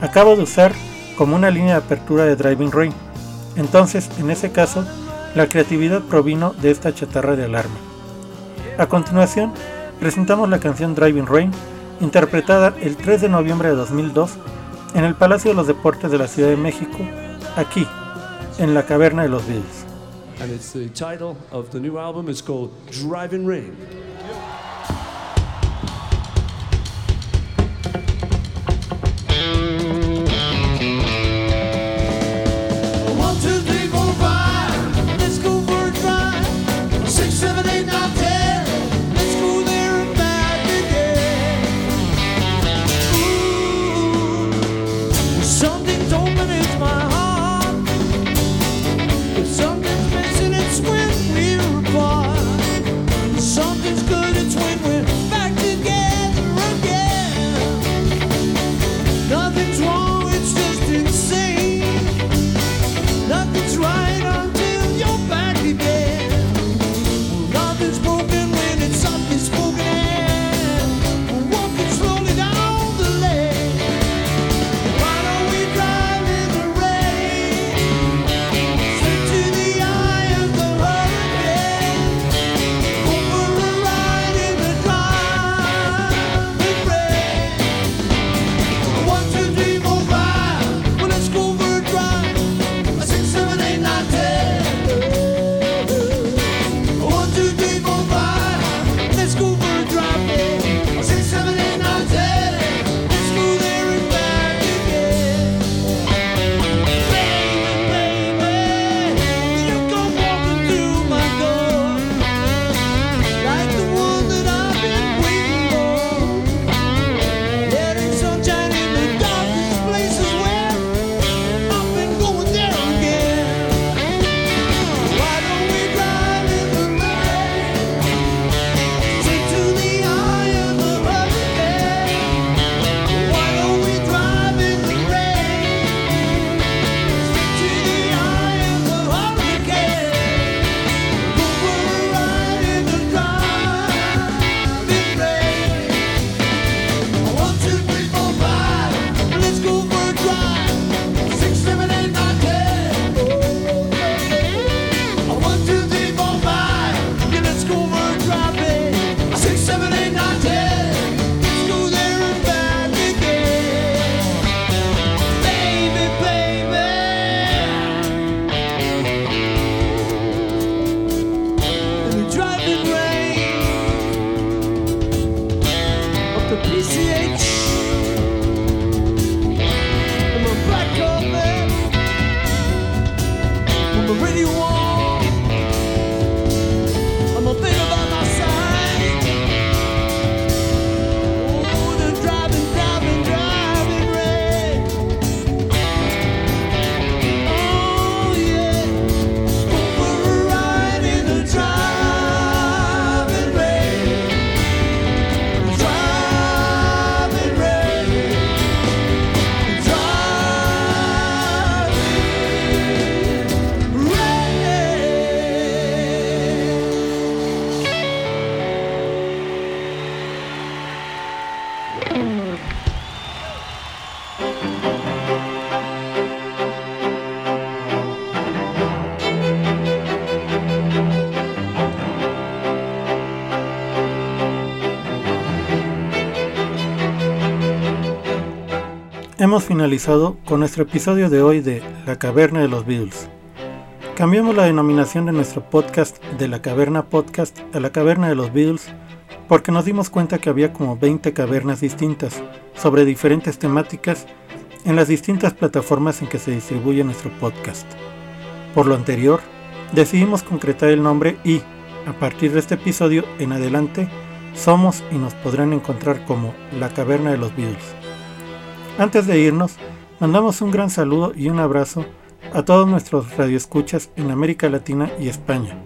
Acabo de usar como una línea de apertura de Driving Rain. Entonces, en ese caso, la creatividad provino de esta chatarra de alarma. A continuación, presentamos la canción Driving Rain, interpretada el 3 de noviembre de 2002 en el Palacio de los Deportes de la Ciudad de México, aquí, en la Caverna de los Beatles. And it's the title of the new Driving Rain. Hemos finalizado con nuestro episodio de hoy de La Caverna de los Beatles. Cambiamos la denominación de nuestro podcast de La Caverna Podcast a La Caverna de los Beatles porque nos dimos cuenta que había como 20 cavernas distintas sobre diferentes temáticas en las distintas plataformas en que se distribuye nuestro podcast. Por lo anterior, decidimos concretar el nombre y, a partir de este episodio en adelante, somos y nos podrán encontrar como La Caverna de los Beatles. Antes de irnos, mandamos un gran saludo y un abrazo a todos nuestros radioescuchas en América Latina y España.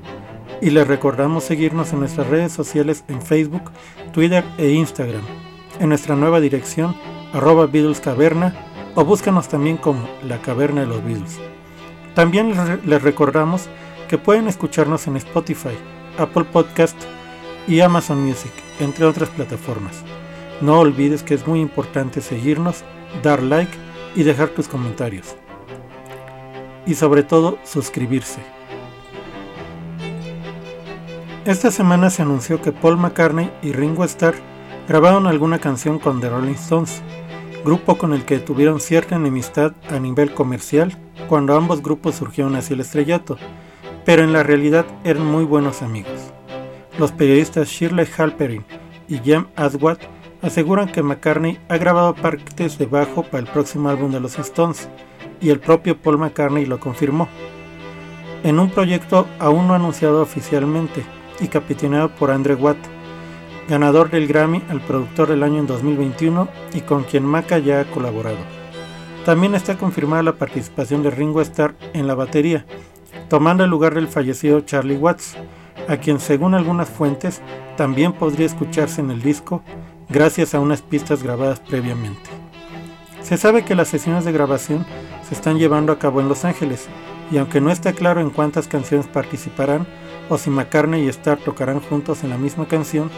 Y les recordamos seguirnos en nuestras redes sociales en Facebook, Twitter e Instagram, en nuestra nueva dirección arroba Beatles Caverna o búscanos también como La Caverna de los Beatles. También les, recordamos que pueden escucharnos en Spotify, Apple Podcast y Amazon Music, entre otras plataformas. No olvides que es muy importante seguirnos, dar like y dejar tus comentarios. Y sobre todo, suscribirse. Esta semana se anunció que Paul McCartney y Ringo Starr grabaron alguna canción con The Rolling Stones, grupo con el que tuvieron cierta enemistad a nivel comercial cuando ambos grupos surgieron hacia el estrellato, pero en la realidad eran muy buenos amigos. Los periodistas Shirley Halperin y Jem Aswad aseguran que McCartney ha grabado partes de bajo para el próximo álbum de los Stones, y el propio Paul McCartney lo confirmó. En un proyecto aún no anunciado oficialmente y capitaneado por Andrew Watt, ganador del Grammy al productor del año en 2021 y con quien Maca ya ha colaborado. También está confirmada la participación de Ringo Starr en la batería, tomando el lugar del fallecido Charlie Watts, a quien según algunas fuentes también podría escucharse en el disco gracias a unas pistas grabadas previamente. Se sabe que las sesiones de grabación se están llevando a cabo en Los Ángeles, y aunque no está claro en cuántas canciones participarán o si McCartney y Starr tocarán juntos en la misma canción,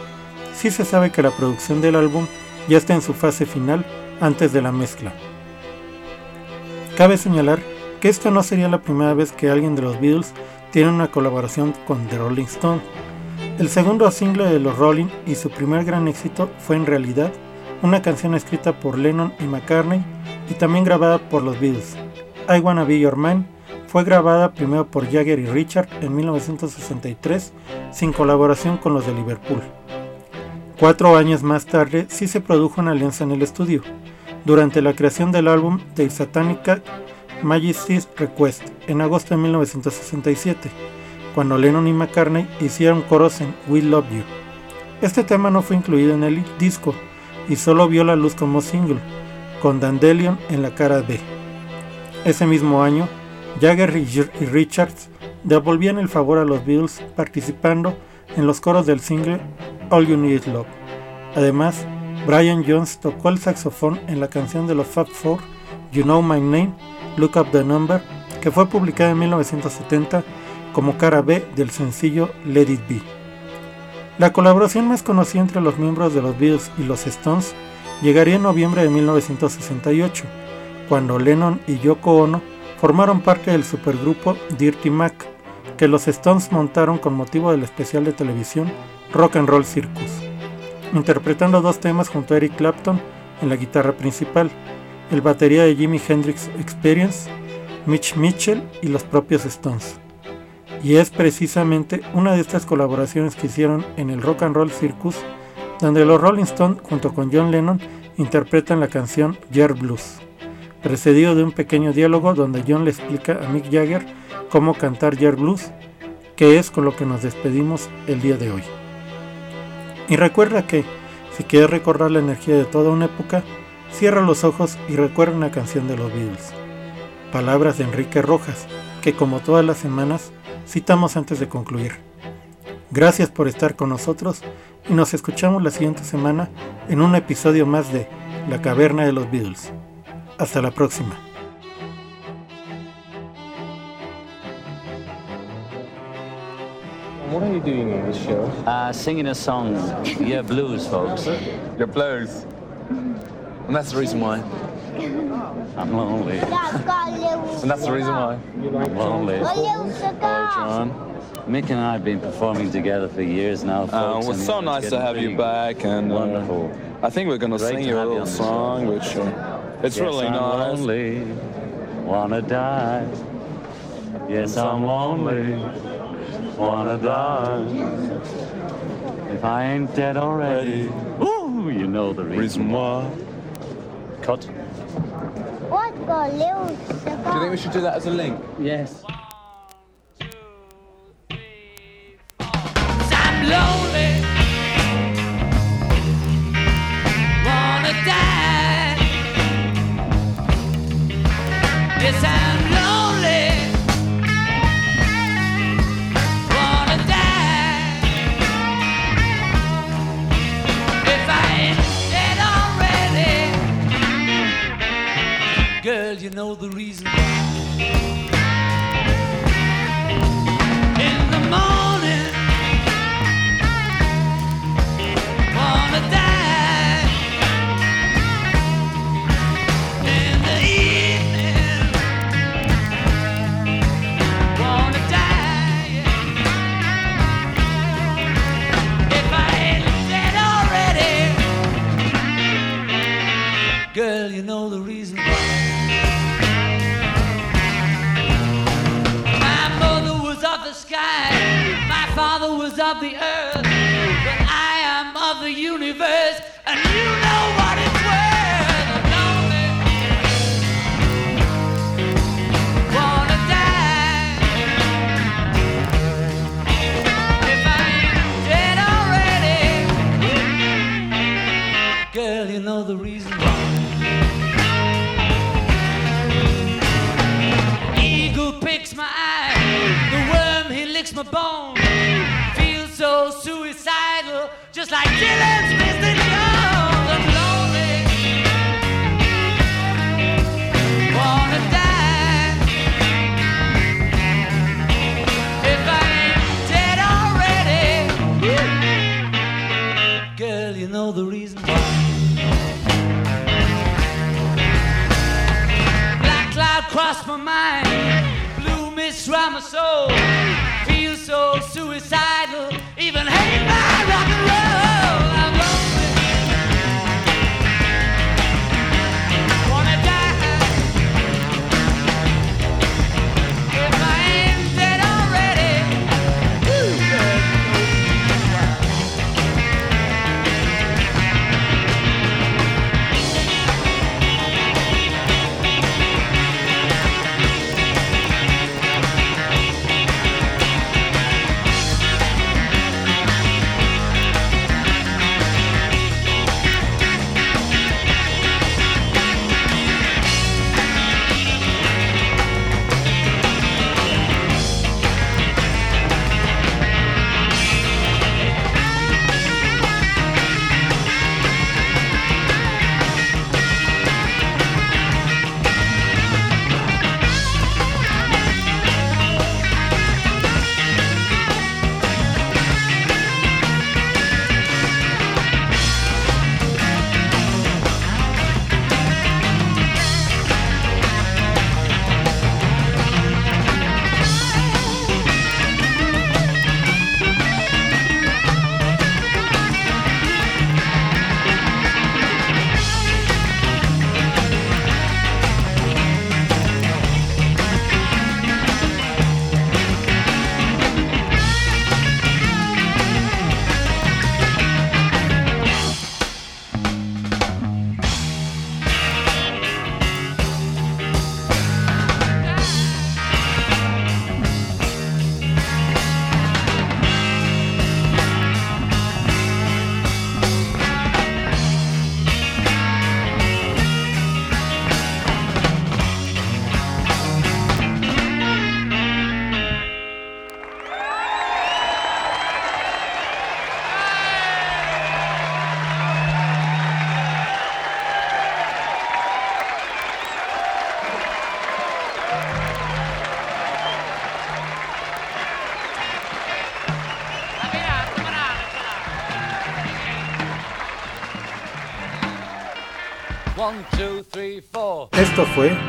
sí se sabe que la producción del álbum ya está en su fase final antes de la mezcla. Cabe señalar que esta no sería la primera vez que alguien de los Beatles tiene una colaboración con The Rolling Stone. El segundo single de los Rolling y su primer gran éxito fue en realidad una canción escrita por Lennon y McCartney y también grabada por los Beatles. I Wanna Be Your Man fue grabada primero por Jagger y Richard en 1963 sin colaboración con los de Liverpool. Cuatro años más tarde sí se produjo una alianza en el estudio, durante la creación del álbum The Satanica Majesty's Request en agosto de 1967, cuando Lennon y McCartney hicieron coros en We Love You. Este tema no fue incluido en el disco y solo vio la luz como single, con Dandelion en la cara B. Ese mismo año, Jagger y Richards devolvían el favor a los Beatles participando en los coros del single All You Need Is Love. Además, Brian Jones tocó el saxofón en la canción de los Fab Four, You Know My Name, Look Up the Number, que fue publicada en 1970 como cara B del sencillo Let It Be. La colaboración más conocida entre los miembros de los Beatles y los Stones llegaría en noviembre de 1968, cuando Lennon y Yoko Ono formaron parte del supergrupo Dirty Mac, que los Stones montaron con motivo del especial de televisión Rock and Roll Circus, interpretando dos temas junto a Eric Clapton en la guitarra principal, el batería de Jimi Hendrix Experience, Mitch Mitchell y los propios Stones. Y es precisamente una de estas colaboraciones que hicieron en el Rock and Roll Circus, donde los Rolling Stones junto con John Lennon interpretan la canción Yer Blues, precedido de un pequeño diálogo donde John le explica a Mick Jagger cómo cantar Yer Blues, que es con lo que nos despedimos el día de hoy. Y recuerda que, si quieres recordar la energía de toda una época, cierra los ojos y recuerda una canción de los Beatles. Palabras de Enrique Rojas, que como todas las semanas citamos antes de concluir. Gracias por estar con nosotros y nos escuchamos la siguiente semana en un episodio más de La Caverna de los Beatles. Hasta la próxima. What are you doing in this show? Uh, singing a song. Yeah, blues, folks. Your blues. And that's the reason why. I'm lonely. And that's the reason why. I'm lonely. John. Mick and I have been performing together for years now. Uh, well, it's so nice to have you back, and uh, Wonderful. I think we're gonna Great sing to you a little song, which uh, It's yes, really I'm nice. lonely, wanna die. Yes, I'm lonely, wanna die. If I ain't dead already, ooh, you know the reason why. Cut. What got little Do you think we should do that as a link? Yes. Four.